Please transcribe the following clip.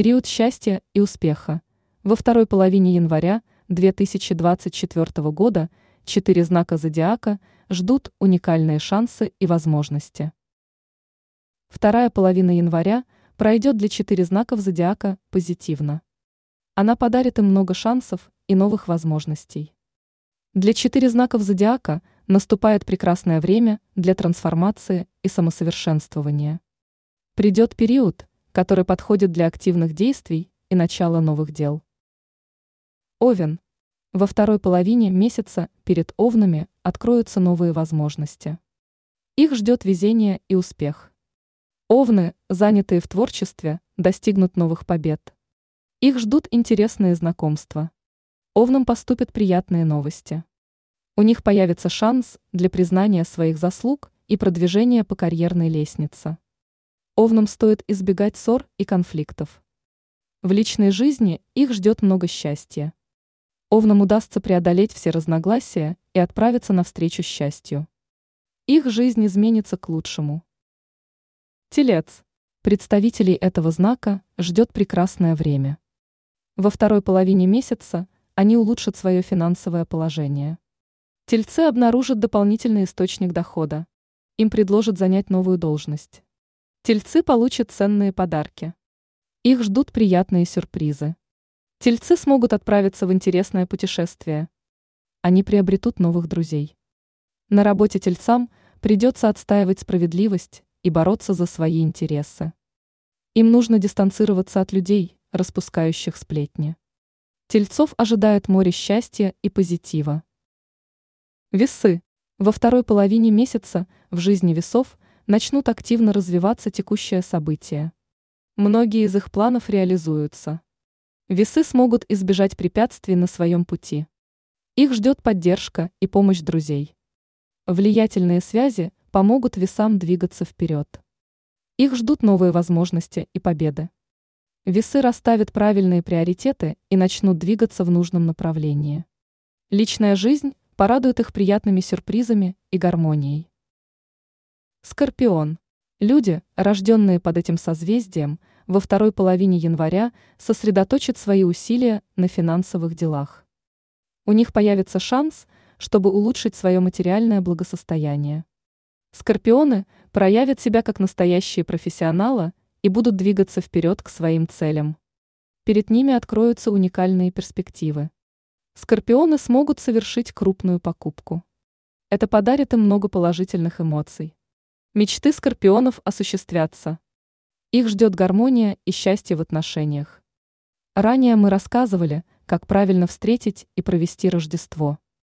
Период счастья и успеха. Во второй половине января 2024 года четыре знака зодиака ждут уникальные шансы и возможности. Вторая половина января пройдет для четыре знаков зодиака позитивно. Она подарит им много шансов и новых возможностей. Для четыре знаков зодиака наступает прекрасное время для трансформации и самосовершенствования. Придет период, который подходит для активных действий и начала новых дел. Овен. Во второй половине месяца перед овнами откроются новые возможности. Их ждет везение и успех. Овны, занятые в творчестве, достигнут новых побед. Их ждут интересные знакомства. Овнам поступят приятные новости. У них появится шанс для признания своих заслуг и продвижения по карьерной лестнице. Овнам стоит избегать ссор и конфликтов. В личной жизни их ждет много счастья. Овнам удастся преодолеть все разногласия и отправиться навстречу счастью. Их жизнь изменится к лучшему. Телец. Представителей этого знака ждет прекрасное время. Во второй половине месяца они улучшат свое финансовое положение. Тельцы обнаружат дополнительный источник дохода. Им предложат занять новую должность. Тельцы получат ценные подарки. Их ждут приятные сюрпризы. Тельцы смогут отправиться в интересное путешествие. Они приобретут новых друзей. На работе тельцам придется отстаивать справедливость, и бороться за свои интересы. Им нужно дистанцироваться от людей, распускающих сплетни. Тельцов ожидает море счастья и позитива. Весы. Во второй половине месяца в жизни весов начнут активно развиваться текущие события. Многие из их планов реализуются. Весы смогут избежать препятствий на своем пути. Их ждет поддержка и помощь друзей. Влиятельные связи помогут весам двигаться вперед. Их ждут новые возможности и победы. Весы расставят правильные приоритеты и начнут двигаться в нужном направлении. Личная жизнь порадует их приятными сюрпризами и гармонией. Скорпион. Люди, рожденные под этим созвездием, во второй половине января сосредоточат свои усилия на финансовых делах. У них появится шанс, чтобы улучшить свое материальное благосостояние. Скорпионы проявят себя как настоящие профессионалы и будут двигаться вперед к своим целям. Перед ними откроются уникальные перспективы. Скорпионы смогут совершить крупную покупку. Это подарит им много положительных эмоций. Мечты скорпионов осуществятся. Их ждет гармония и счастье в отношениях. Ранее мы рассказывали, как правильно встретить и провести Рождество.